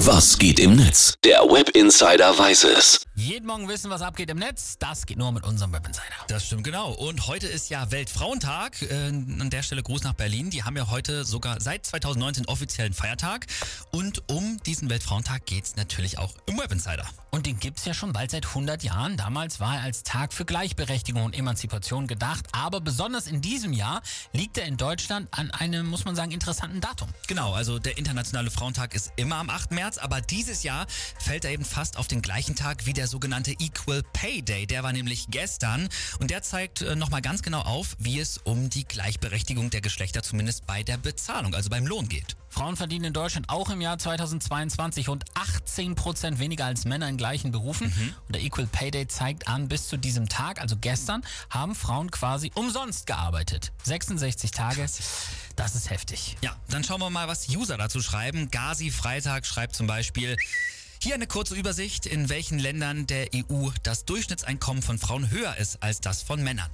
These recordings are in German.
Was geht im Netz? Der Web Insider weiß es. Jeden Morgen wissen, was abgeht im Netz. Das geht nur mit unserem Web Insider. Das stimmt genau. Und heute ist ja Weltfrauentag. Äh, an der Stelle Gruß nach Berlin. Die haben ja heute sogar seit 2019 offiziellen Feiertag. Und um diesen Weltfrauentag geht es natürlich auch im Web Insider. Und den gibt es ja schon bald seit 100 Jahren. Damals war er als Tag für Gleichberechtigung und Emanzipation gedacht. Aber besonders in diesem Jahr liegt er in Deutschland an einem, muss man sagen, interessanten Datum. Genau, also der Internationale Frauentag ist immer am 8. März, aber dieses Jahr fällt er eben fast auf den gleichen Tag wie der der sogenannte Equal Pay Day. Der war nämlich gestern und der zeigt äh, nochmal ganz genau auf, wie es um die Gleichberechtigung der Geschlechter zumindest bei der Bezahlung, also beim Lohn geht. Frauen verdienen in Deutschland auch im Jahr 2022 rund 18 Prozent weniger als Männer in gleichen Berufen. Mhm. Und der Equal Pay Day zeigt an, bis zu diesem Tag, also gestern, haben Frauen quasi umsonst gearbeitet. 66 Tage. Das ist heftig. Ja, dann schauen wir mal, was User dazu schreiben. Gazi Freitag schreibt zum Beispiel, hier eine kurze Übersicht, in welchen Ländern der EU das Durchschnittseinkommen von Frauen höher ist als das von Männern.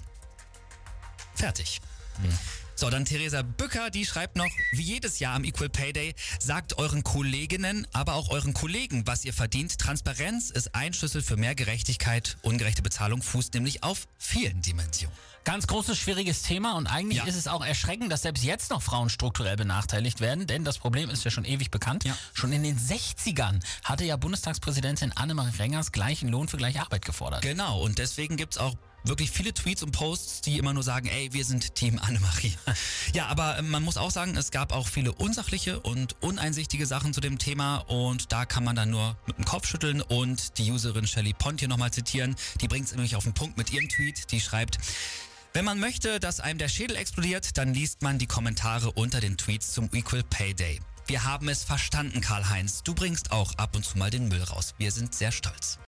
Fertig. Hm. So, dann Theresa Bücker, die schreibt noch, wie jedes Jahr am Equal Pay Day, sagt euren Kolleginnen, aber auch euren Kollegen, was ihr verdient. Transparenz ist ein Schlüssel für mehr Gerechtigkeit. Ungerechte Bezahlung fußt nämlich auf vielen Dimensionen. Ganz großes, schwieriges Thema und eigentlich ja. ist es auch erschreckend, dass selbst jetzt noch Frauen strukturell benachteiligt werden, denn das Problem ist ja schon ewig bekannt. Ja. Schon in den 60ern hatte ja Bundestagspräsidentin Annemarie Rengers gleichen Lohn für gleiche Arbeit gefordert. Genau, und deswegen gibt es auch wirklich viele Tweets und Posts, die immer nur sagen, ey, wir sind Team Annemarie. ja, aber ähm, man muss auch sagen, es gab auch viele unsachliche und uneinsichtige Sachen zu dem Thema und da kann man dann nur mit dem Kopf schütteln und die Userin Shelly Pontje nochmal zitieren. Die bringt es nämlich auf den Punkt mit ihrem Tweet. Die schreibt, wenn man möchte, dass einem der Schädel explodiert, dann liest man die Kommentare unter den Tweets zum Equal Pay Day. Wir haben es verstanden, Karl-Heinz. Du bringst auch ab und zu mal den Müll raus. Wir sind sehr stolz.